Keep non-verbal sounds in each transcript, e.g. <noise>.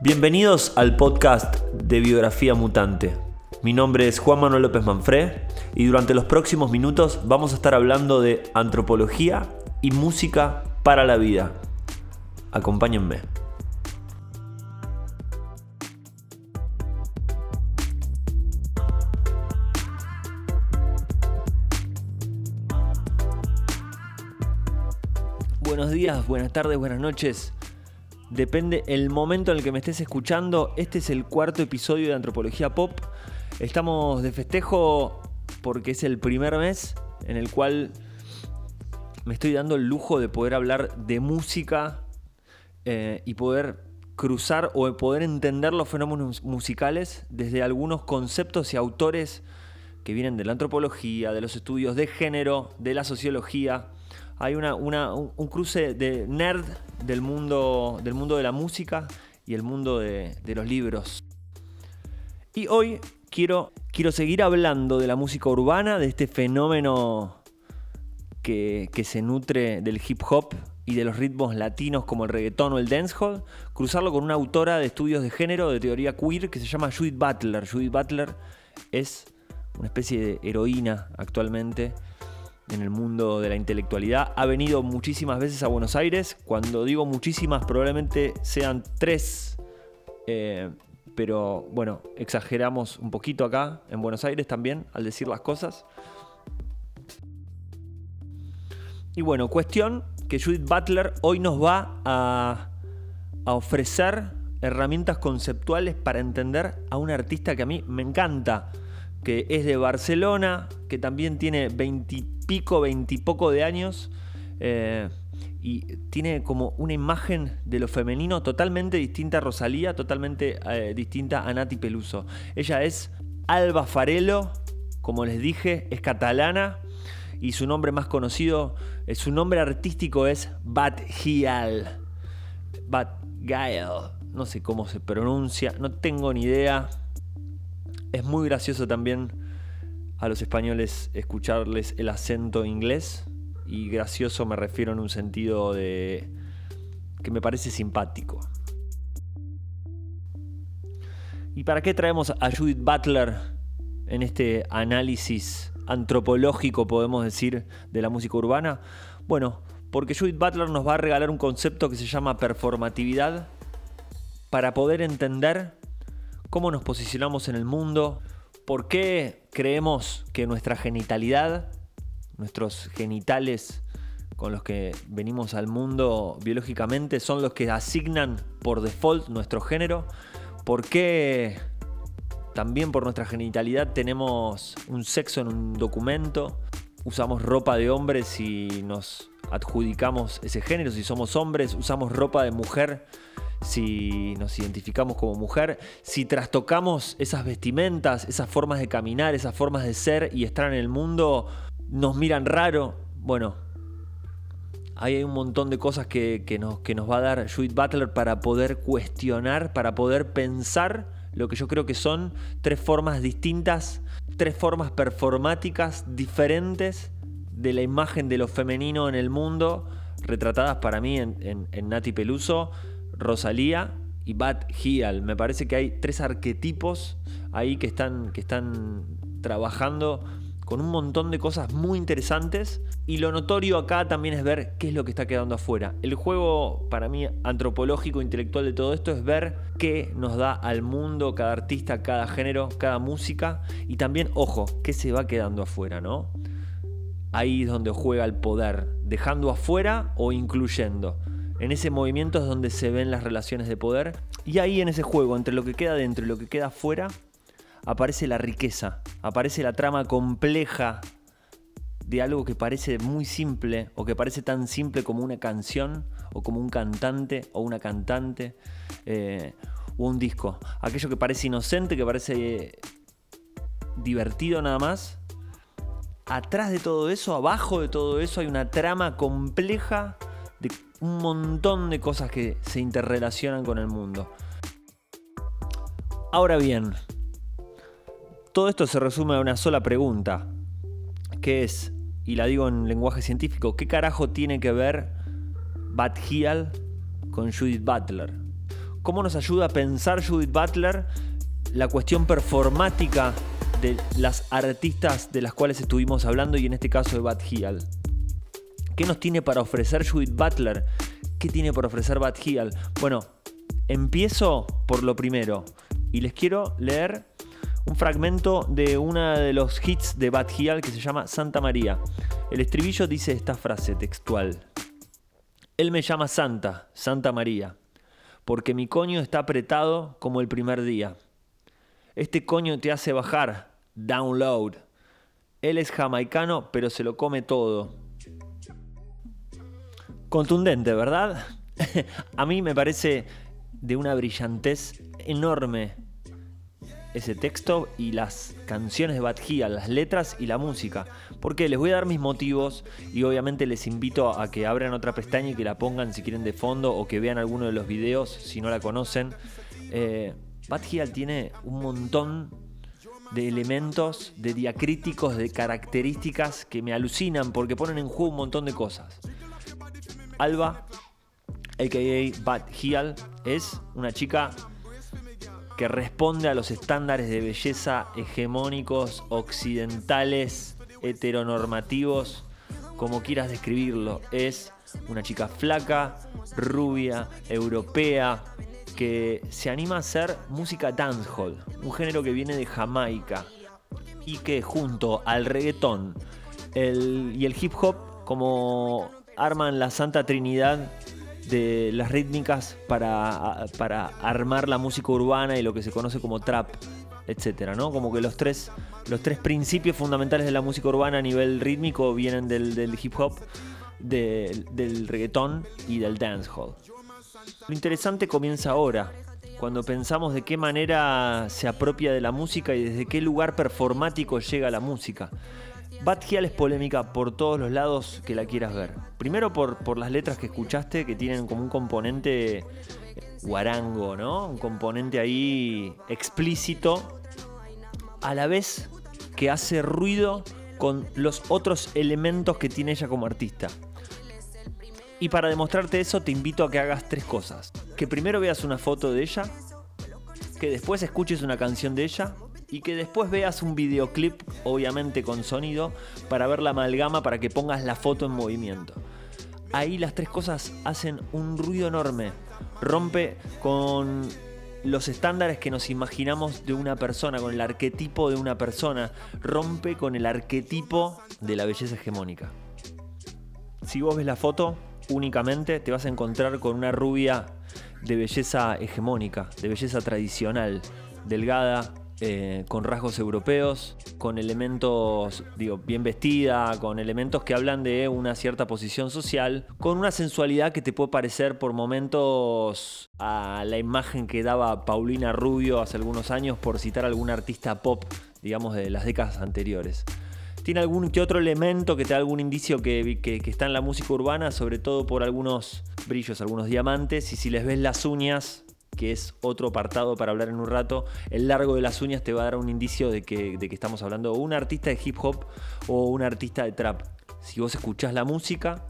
Bienvenidos al podcast de Biografía Mutante. Mi nombre es Juan Manuel López Manfré y durante los próximos minutos vamos a estar hablando de antropología y música para la vida. Acompáñenme. Buenos días, buenas tardes, buenas noches. Depende el momento en el que me estés escuchando. Este es el cuarto episodio de Antropología Pop. Estamos de festejo porque es el primer mes en el cual me estoy dando el lujo de poder hablar de música eh, y poder cruzar o poder entender los fenómenos musicales desde algunos conceptos y autores que vienen de la antropología, de los estudios de género, de la sociología. Hay una, un cruce de nerd del mundo, del mundo de la música y el mundo de, los libros. Y hoy quiero, quiero seguir hablando de la música urbana, de este fenómeno que, que, se nutre del hip hop y de los ritmos latinos como el reggaetón o el dancehall, cruzarlo con una autora de estudios de género, de teoría queer, que se llama Judith Butler. Judith Butler es una especie de heroína actualmente en el mundo de la intelectualidad. Ha venido muchísimas veces a Buenos Aires. Cuando digo muchísimas, probablemente sean tres. Eh, pero bueno, exageramos un poquito acá en Buenos Aires también al decir las cosas. Y bueno, cuestión que Judith Butler hoy nos va a, a ofrecer herramientas conceptuales para entender a un artista que a mí me encanta que es de Barcelona, que también tiene veintipico, veintipoco de años. Eh, y tiene como una imagen de lo femenino totalmente distinta a Rosalía, totalmente eh, distinta a Nati Peluso. Ella es Alba Farelo, como les dije, es catalana y su nombre más conocido, eh, su nombre artístico es Bat Gial. Bat Gael, no sé cómo se pronuncia, no tengo ni idea. Es muy gracioso también a los españoles escucharles el acento inglés y gracioso me refiero en un sentido de que me parece simpático. ¿Y para qué traemos a Judith Butler en este análisis antropológico, podemos decir, de la música urbana? Bueno, porque Judith Butler nos va a regalar un concepto que se llama performatividad para poder entender cómo nos posicionamos en el mundo, por qué creemos que nuestra genitalidad, nuestros genitales con los que venimos al mundo biológicamente son los que asignan por default nuestro género, por qué también por nuestra genitalidad tenemos un sexo en un documento, usamos ropa de hombres y nos adjudicamos ese género, si somos hombres usamos ropa de mujer si nos identificamos como mujer, si trastocamos esas vestimentas, esas formas de caminar, esas formas de ser y estar en el mundo, nos miran raro. Bueno, hay un montón de cosas que, nos, que nos va a dar Judith Butler para poder cuestionar, para poder pensar lo que yo creo que son tres formas distintas, tres formas performáticas diferentes de la imagen de lo femenino en el mundo, retratadas para mí en, en Nati Peluso, Rosalía y Bad Hial. Me parece que hay tres arquetipos ahí que están, que están trabajando con un montón de cosas muy interesantes. Y lo notorio acá también es ver qué es lo que está quedando afuera. El juego, para mí, antropológico, intelectual de todo esto es ver qué nos da al mundo cada artista, cada género, cada música. Y también, ojo, qué se va quedando afuera, ¿no? Ahí es donde juega el poder, dejando afuera o incluyendo. En ese movimiento es donde se ven las relaciones de poder. Y ahí en ese juego, entre lo que queda dentro y lo que queda afuera, aparece la riqueza, aparece la trama compleja de algo que parece muy simple o que parece tan simple como una canción o como un cantante o una cantante eh, o un disco. Aquello que parece inocente, que parece divertido nada más. Atrás de todo eso, abajo de todo eso hay una trama compleja un montón de cosas que se interrelacionan con el mundo. Ahora bien, todo esto se resume a una sola pregunta, que es, y la digo en lenguaje científico, ¿qué carajo tiene que ver Bat Hial con Judith Butler? cómo nos ayuda a pensar Judith Butler la cuestión performática de las artistas de las cuales estuvimos hablando y en este caso de Bad Hill. ¿Qué nos tiene para ofrecer Judith Butler? ¿Qué tiene para ofrecer Bad Hill? Bueno, empiezo por lo primero y les quiero leer un fragmento de uno de los hits de Bad Hill que se llama Santa María. El estribillo dice esta frase textual. Él me llama Santa, Santa María, porque mi coño está apretado como el primer día. Este coño te hace bajar, download. Él es jamaicano, pero se lo come todo. Contundente, ¿verdad? <laughs> A mí me parece de una brillantez enorme ese texto y las canciones de Bad las letras y la música. Porque les voy a dar mis motivos y obviamente les invito a que abran otra pestaña y que la pongan si quieren de fondo o que vean alguno de los videos si no la conocen. Eh, tiene un montón de elementos, de diacríticos, de características que me alucinan porque ponen en juego un montón de cosas. Alba, a.k.a. Bad Hill, es una chica que responde a los estándares de belleza hegemónicos, occidentales, heteronormativos, como quieras describirlo. Es una chica flaca, rubia, europea, que se anima a hacer música dancehall, un género que viene de Jamaica y que junto al reggaetón y el hip hop como arman la santa trinidad de las rítmicas para, para armar la música urbana y lo que se conoce como trap, etcétera, ¿no? Como que los tres, los tres principios fundamentales de la música urbana a nivel rítmico vienen del, hip hop, del reggaetón y del dancehall. Lo interesante comienza ahora, cuando pensamos de qué manera se apropia de la música y desde qué lugar performático llega la música. Bad es polémica por todos los lados que la quieras ver. Primero por, por las letras que escuchaste que tienen como un componente guarango, ¿no? Un componente ahí explícito, a la vez que hace ruido con los otros elementos que tiene ella como artista. Y para demostrarte eso te invito a que hagas tres cosas. Que primero veas una foto de ella, que después escuches una canción de ella y que después veas un videoclip, obviamente con sonido, para ver la amalgama, para que pongas la foto en movimiento. Ahí las tres cosas hacen un ruido enorme. Rompe con los estándares que nos imaginamos de una persona, con el arquetipo de una persona. Rompe con el arquetipo de la belleza hegemónica. Si vos ves la foto, únicamente te vas a encontrar con una rubia de belleza hegemónica, de belleza tradicional, delgada, eh, con rasgos europeos, con elementos, digo, bien vestida, con elementos que hablan de una cierta posición social, con una sensualidad que te puede parecer por momentos a la imagen que daba Paulina Rubio hace algunos años, por citar algún artista pop, digamos, de las décadas anteriores tiene algún que otro elemento que te da algún indicio que, está en la música urbana, sobre todo por algunos brillos, algunos diamantes. Y si les ves las uñas, que es otro apartado para hablar en un rato, el largo de las uñas te va a dar un indicio de que, de que estamos hablando. De un artista de hip hop o un artista de trap. Si vos escuchás la música,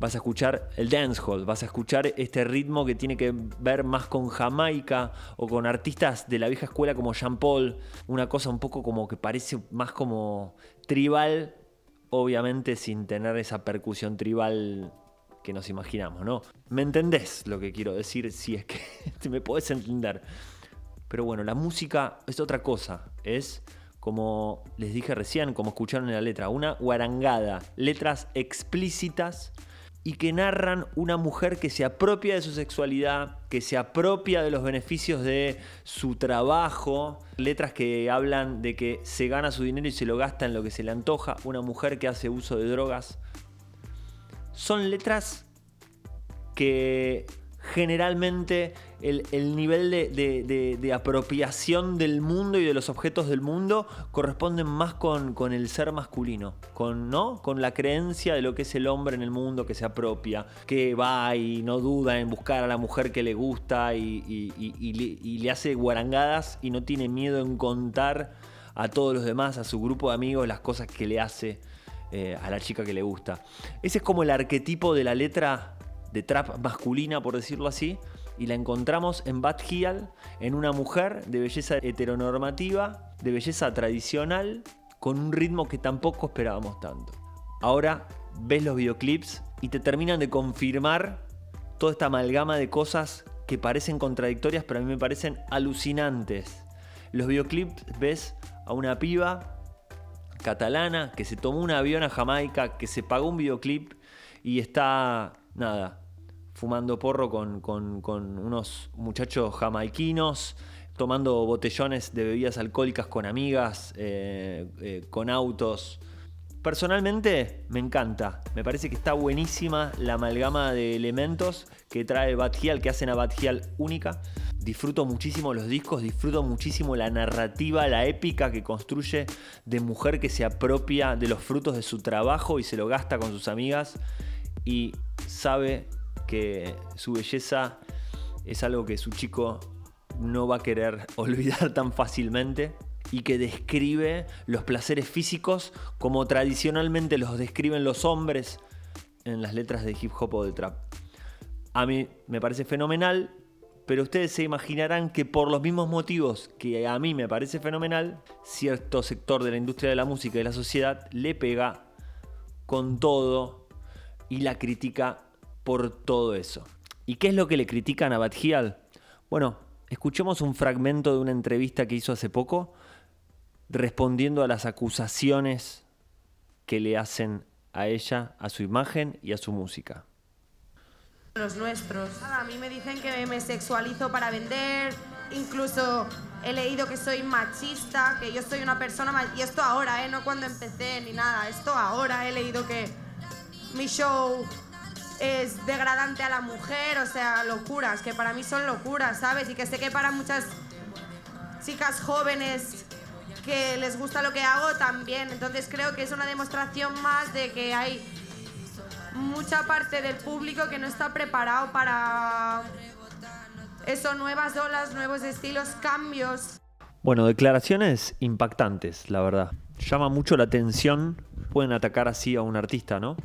vas a escuchar el dancehall, vas a escuchar este ritmo que tiene que ver más con Jamaica o con artistas de la vieja escuela como Jean Paul, una cosa un poco como que parece más como tribal, obviamente sin tener esa percusión tribal nos imaginamos, ¿no? ¿Me entendés lo que quiero decir? <laughs> Si es que me podés entender. Pero bueno, la música es otra cosa, es como les dije recién, como escucharon en la letra, una guarangada, letras explícitas y que narran una mujer que se apropia de su sexualidad, que se apropia de los beneficios de su trabajo, letras que hablan de que se gana su dinero y se lo gasta en lo que se le antoja, una mujer que hace uso de drogas. Son letras que generalmente el, nivel de, apropiación del mundo y de los objetos del mundo corresponden más con, el ser masculino, con, ¿no? con la creencia de lo que es el hombre en el mundo que se apropia, que va y no duda en buscar a la mujer que le gusta y, le hace guarangadas y no tiene miedo en contar a todos los demás, a su grupo de amigos, las cosas que le hace eh, a la chica que le gusta. Ese es como el arquetipo de la letra de trap masculina, por decirlo así, y la encontramos en Bad en una mujer de belleza heteronormativa, de belleza tradicional, con un ritmo que tampoco esperábamos tanto. Ahora ves los videoclips y te terminan de confirmar toda esta amalgama de cosas que parecen contradictorias, pero a mí me parecen alucinantes. Los videoclips ves a una piba catalana que se tomó un avión a Jamaica, que se pagó un videoclip y está, nada, fumando porro con, unos muchachos jamaiquinos, tomando botellones de bebidas alcohólicas con amigas, eh, eh, con autos. Personalmente me encanta, me parece que está buenísima la amalgama de elementos que trae Batgial, que hacen a Batgial única. Disfruto muchísimo los discos, disfruto muchísimo la narrativa, la épica que construye de mujer que se apropia de los frutos de su trabajo y se lo gasta con sus amigas y sabe que su belleza es algo que su chico no va a querer <laughs> olvidar tan fácilmente y que describe los placeres físicos como tradicionalmente los describen los hombres en las letras de hip hop o de trap. A mí me parece fenomenal, pero ustedes se imaginarán que por los mismos motivos que a mí me parece fenomenal, cierto sector de la industria de la música y de la sociedad le pega con todo y la critica por todo eso. ¿Y qué es lo que le critican a Badgial? Bueno, escuchemos un fragmento de una entrevista que hizo hace poco respondiendo a las acusaciones que le hacen a ella, a su imagen y a su música. Los nuestros. A mí me dicen que me sexualizo para vender, incluso he leído que soy machista, que yo soy una persona Y esto ahora, ¿eh? No cuando empecé ni nada, esto ahora he leído que mi show es degradante a la mujer, o sea, locuras, que para mí son locuras, ¿sabes? Y que sé que para muchas chicas jóvenes que les gusta lo que hago también. Entonces creo que es una demostración más de que hay mucha parte del público que no está preparado para eso, nuevas olas, nuevos estilos, cambios. Bueno, declaraciones impactantes, la verdad. Llama mucho la atención. Pueden atacar así a un artista, ¿no?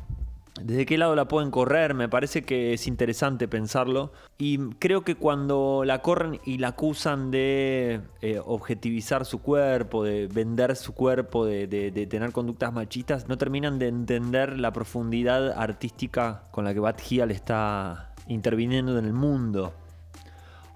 ¿Desde qué lado la pueden correr? Me parece que es interesante pensarlo. Y creo que cuando la corren y la acusan de eh, objetivizar su cuerpo, de vender su cuerpo, de, tener conductas machistas, no terminan de entender la profundidad artística con la que Bat está interviniendo en el mundo.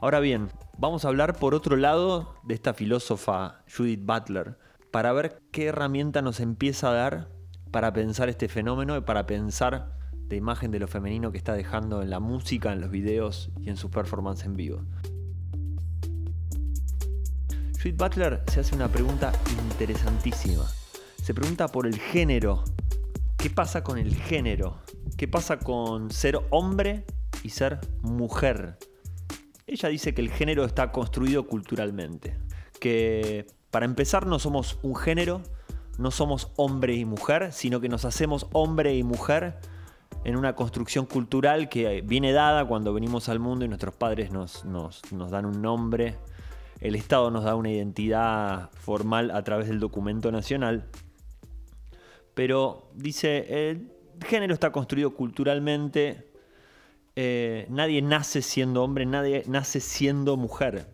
Ahora bien, vamos a hablar por otro lado de esta filósofa Judith Butler, para ver qué herramienta nos empieza a dar para pensar este fenómeno y para pensar la imagen de lo femenino que está dejando en la música, en los videos y en sus performances en vivo. Sweet Butler se hace una pregunta interesantísima. Se pregunta por el género. ¿Qué pasa con el género? ¿Qué pasa con ser hombre y ser mujer? Ella dice que el género está construido culturalmente. Que para empezar no somos un género, no somos hombre y mujer, sino que nos hacemos hombre y mujer en una construcción cultural que viene dada cuando venimos al mundo y nuestros padres nos, nos, dan un nombre, el Estado nos da una identidad formal a través del documento nacional. Pero dice, el género está construido culturalmente, eh, nadie nace siendo hombre, nadie nace siendo mujer.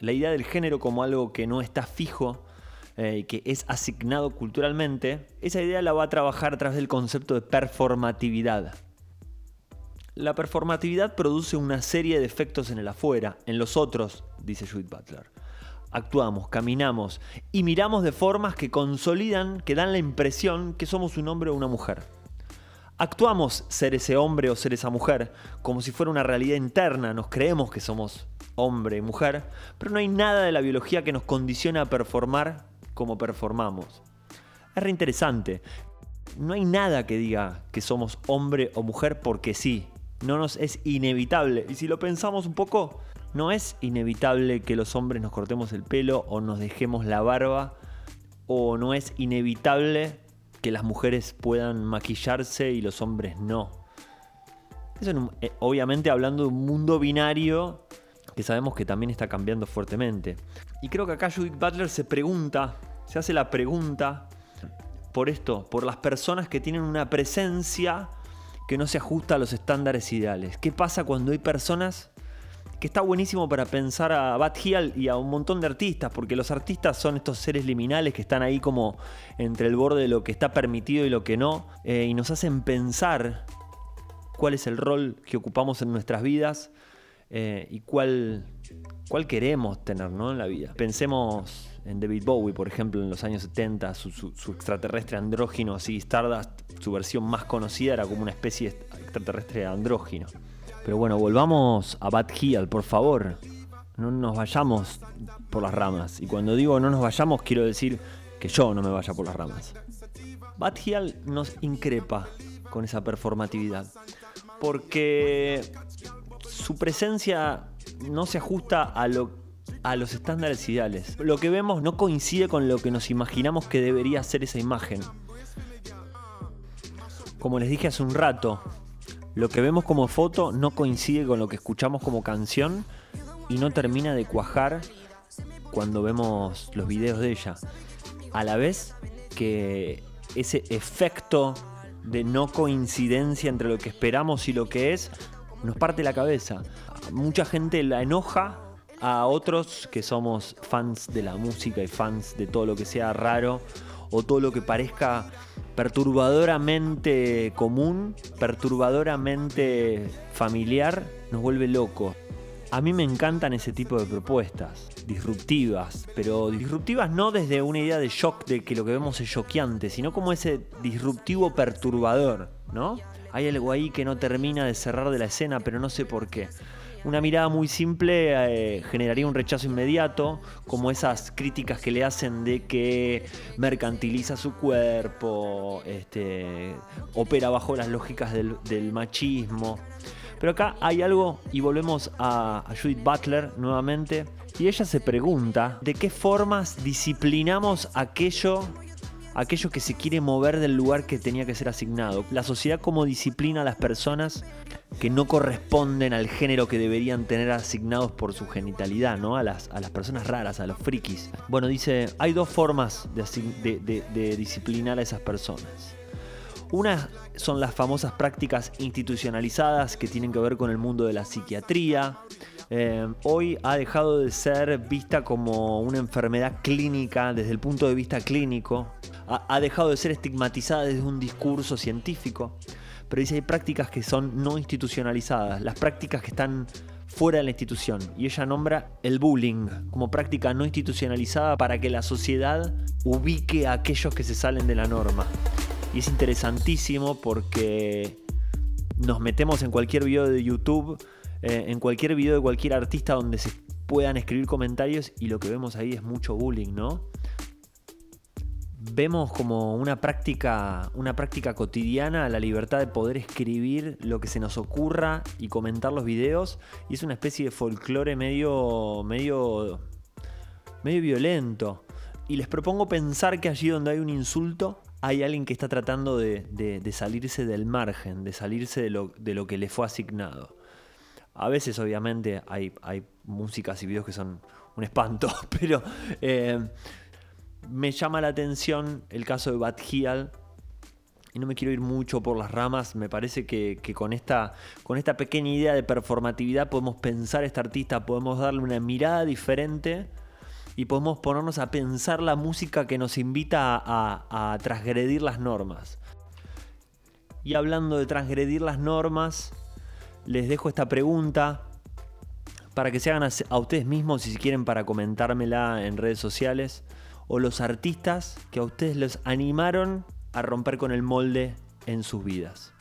La idea del género como algo que no está fijo, eh, que es asignado culturalmente, esa idea la va a trabajar a través del concepto de performatividad. La performatividad produce una serie de efectos en el afuera, en los otros, dice Judith Butler. Actuamos, caminamos y miramos de formas que consolidan, que dan la impresión que somos un hombre o una mujer. Actuamos ser ese hombre o ser esa mujer como si fuera una realidad interna, nos creemos que somos hombre y mujer, pero no hay nada de la biología que nos condicione a performar como performamos. Es reinteresante. No hay nada que diga que somos hombre o mujer porque sí. No nos es inevitable. Y si lo pensamos un poco, no es inevitable que los hombres nos cortemos el pelo o nos dejemos la barba. O no es inevitable que las mujeres puedan maquillarse y los hombres no. Eso eh, obviamente hablando de un mundo binario que sabemos que también está cambiando fuertemente. Y creo que acá Judith Butler se pregunta, se hace la pregunta por esto, por las personas que tienen una presencia que no se ajusta a los estándares ideales. ¿Qué pasa cuando hay personas que está buenísimo para pensar a Bad Hill y a un montón de artistas, porque los artistas son estos seres liminales que están ahí como entre el borde de lo que está permitido y lo que no, eh, y nos hacen pensar cuál es el rol que ocupamos en nuestras vidas eh, y cuál, cuál queremos tener en la vida. Pensemos en David Bowie, por ejemplo, en los años 70, su, su extraterrestre andrógino, así Stardust, su versión más conocida era como una especie extraterrestre andrógino. Pero bueno, volvamos a Bad Hill, por favor. No nos vayamos por las ramas. Y cuando digo no nos vayamos, quiero decir que yo no me vaya por las ramas. Bad Hill nos increpa con esa performatividad. Porque su presencia no se ajusta a, a los estándares ideales. Lo que vemos no coincide con lo que nos imaginamos que debería ser esa imagen. Como les dije hace un rato, lo que vemos como foto no coincide con lo que escuchamos como canción y no termina de cuajar cuando vemos los videos de ella. A la vez que ese efecto de no coincidencia entre lo que esperamos y lo que es nos parte la cabeza. Mucha gente la enoja a otros que somos fans de la música y fans de todo lo que sea raro o todo lo que parezca perturbadoramente común, perturbadoramente familiar, nos vuelve loco. A mí me encantan ese tipo de propuestas, disruptivas, pero disruptivas no desde una idea de shock, de que lo que vemos es choqueante, sino como ese disruptivo perturbador, ¿no? Hay algo ahí que no termina de cerrar de la escena, pero no sé por qué una mirada muy simple eh, generaría un rechazo inmediato, como esas críticas que le hacen de que mercantiliza su cuerpo, este, opera bajo las lógicas del, machismo. Pero acá hay algo, y volvemos a, a Judith Butler nuevamente, y ella se pregunta de qué formas disciplinamos aquello aquello que se quiere mover del lugar que tenía que ser asignado. La sociedad como disciplina a las personas que no corresponden al género que deberían tener asignados por su genitalidad, ¿no? A las, a las personas raras, a los frikis. Bueno, dice, hay dos formas de, disciplinar a esas personas. Una son las famosas prácticas institucionalizadas que tienen que ver con el mundo de la psiquiatría. Eh, hoy ha dejado de ser vista como una enfermedad clínica desde el punto de vista clínico ha, dejado de ser estigmatizada desde un discurso científico, pero dice hay prácticas que son no institucionalizadas, las prácticas que están fuera de la institución. Y ella nombra el bullying como práctica no institucionalizada para que la sociedad ubique a aquellos que se salen de la norma. Y es interesantísimo porque nos metemos en cualquier video de YouTube, eh, en cualquier video de cualquier artista donde se puedan escribir comentarios y lo que vemos ahí es mucho bullying, ¿no? vemos como una práctica, una práctica cotidiana la libertad de poder escribir lo que se nos ocurra y comentar los videos. Y es una especie de folclore medio, medio, medio violento. Y les propongo pensar que allí donde hay un insulto, hay alguien que está tratando de, salirse del margen, de salirse de lo, que le fue asignado. A veces, obviamente, hay, músicas y videos que son un espanto, <laughs> pero eh, me llama la atención el caso de Bad. Y no me quiero ir mucho por las ramas. Me parece que, con, esta, con esta pequeña idea de performatividad podemos pensar a este artista, podemos darle una mirada diferente y podemos ponernos a pensar la música que nos invita a, transgredir las normas. Y hablando de transgredir las normas, les dejo esta pregunta para que se hagan a, ustedes mismos, si quieren, para comentármela en redes sociales o los artistas que a ustedes les animaron a romper con el molde en sus vidas.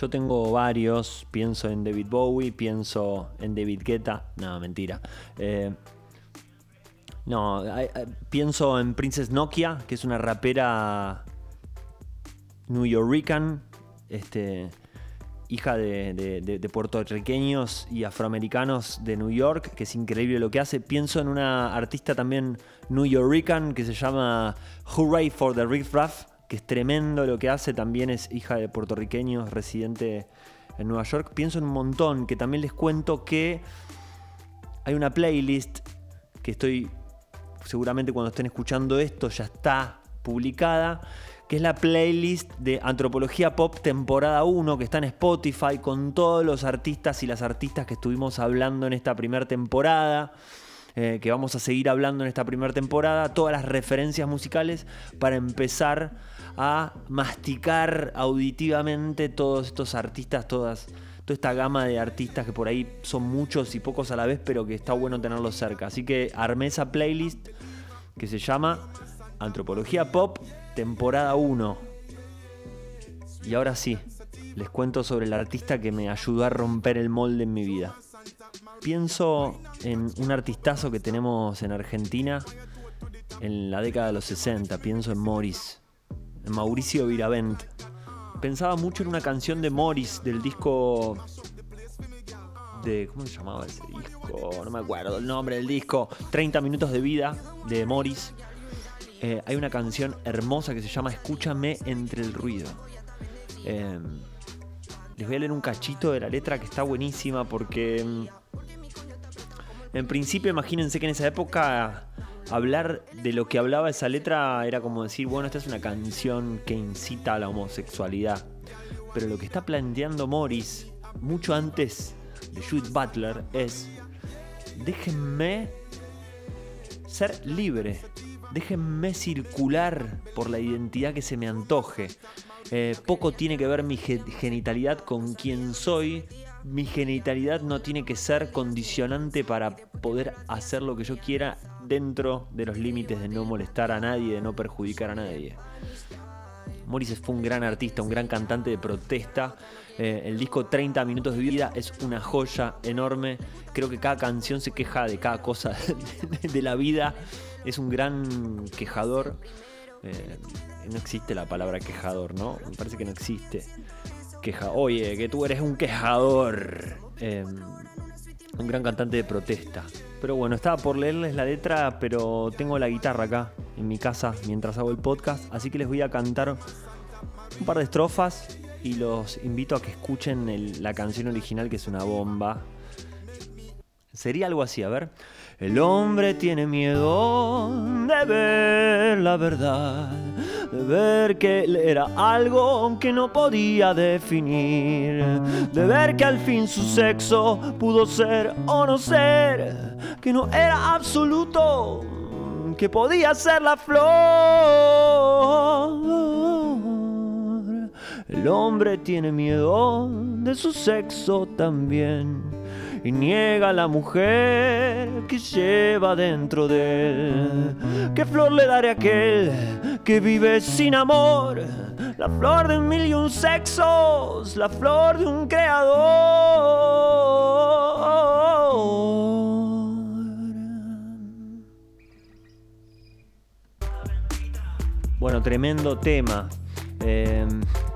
Yo tengo varios, pienso en David Bowie, pienso en David Guetta, no, mentira. Eh, no, pienso en Princess Nokia, que es una rapera New Yorkican, este, hija de, puertorriqueños y afroamericanos de New York, que es increíble lo que hace. Pienso en una artista también New Yorkican que se llama Hooray for the Riff Raff, que es tremendo lo que hace. También es hija de puertorriqueños, residente en Nueva York. Pienso en un montón, que también les cuento que hay una playlist que estoy, seguramente cuando estén escuchando esto ya está publicada, que es la playlist de Antropología Pop temporada 1, que está en Spotify con todos los artistas y las artistas que estuvimos hablando en esta primera temporada. Eh, que vamos a seguir hablando en esta primera temporada, todas las referencias musicales para empezar a masticar auditivamente todos estos artistas, todas, esta gama de artistas que por ahí son muchos y pocos a la vez, pero que está bueno tenerlos cerca. Así que armé esa playlist que se llama Antropología Pop temporada 1. Y ahora sí, les cuento sobre el artista que me ayudó a romper el molde en mi vida. Pienso en un artistazo que tenemos en Argentina en la década de los 60, pienso en Morris, en Mauricio Viravent. Pensaba mucho en una canción de Morris del disco de. ¿Cómo se llamaba ese disco? No me acuerdo el nombre del disco. 30 minutos de vida de Morris. Eh, hay una canción hermosa que se llama Escúchame entre el ruido. Em, les voy a leer un cachito de la letra que está buenísima porque. Em, en principio, imagínense que en esa época hablar de lo que hablaba esa letra era como decir, bueno, esta es una canción que incita a la homosexualidad. Pero lo que está planteando Morris, mucho antes de Judith Butler, es, déjenme ser libre déjenme circular por la identidad que se me antoje. Eh, poco tiene que ver mi genitalidad con quién soy. Mi genitalidad no tiene que ser condicionante para poder hacer lo que yo quiera dentro de los límites de no molestar a nadie, de no perjudicar a nadie. Morris fue un gran artista, un gran cantante de protesta. Eh, el disco 30 minutos de vida es una joya enorme. Creo que cada canción se queja de cada cosa <laughs> de la vida es un gran quejador. Eh, no existe la palabra quejador, ¿no? Me parece que no existe. Queja, oye, que tú eres un quejador. Eh, un gran cantante de protesta. Pero bueno, estaba por leerles la letra, pero tengo la guitarra acá en mi casa mientras hago el podcast, así que les voy a cantar un par de estrofas y los invito a que escuchen la canción original que es una bomba. Sería algo así, a ver. El hombre tiene miedo de ver la verdad, de ver que él era algo que no podía definir, de ver que al fin su sexo pudo ser o no ser, que no era absoluto, que podía ser la flor. El hombre tiene miedo de su sexo también y niega a la mujer que lleva dentro de él. ¿Qué flor le daré a aquel que vive sin amor? La flor de un mil y un sexos, la flor de un creador. Bueno, tremendo tema. Eh,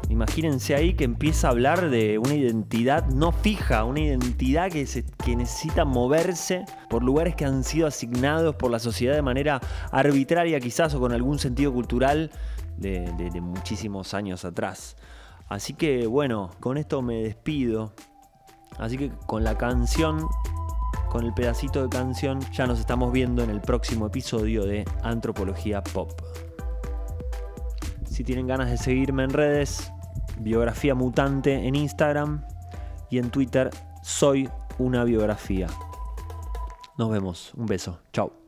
Imagínense ahí que empieza a hablar de una identidad no fija, una identidad que, que necesita moverse por lugares que han sido asignados por la sociedad de manera arbitraria quizás o con algún sentido cultural de, de muchísimos años atrás. Así que bueno, con esto me despido. Así que con la canción, con el pedacito de canción, ya nos estamos viendo en el próximo episodio de Antropología Pop. Si tienen ganas de seguirme en redes, biografía mutante en Instagram y en Twitter soy una biografía. Nos vemos, un beso, chao.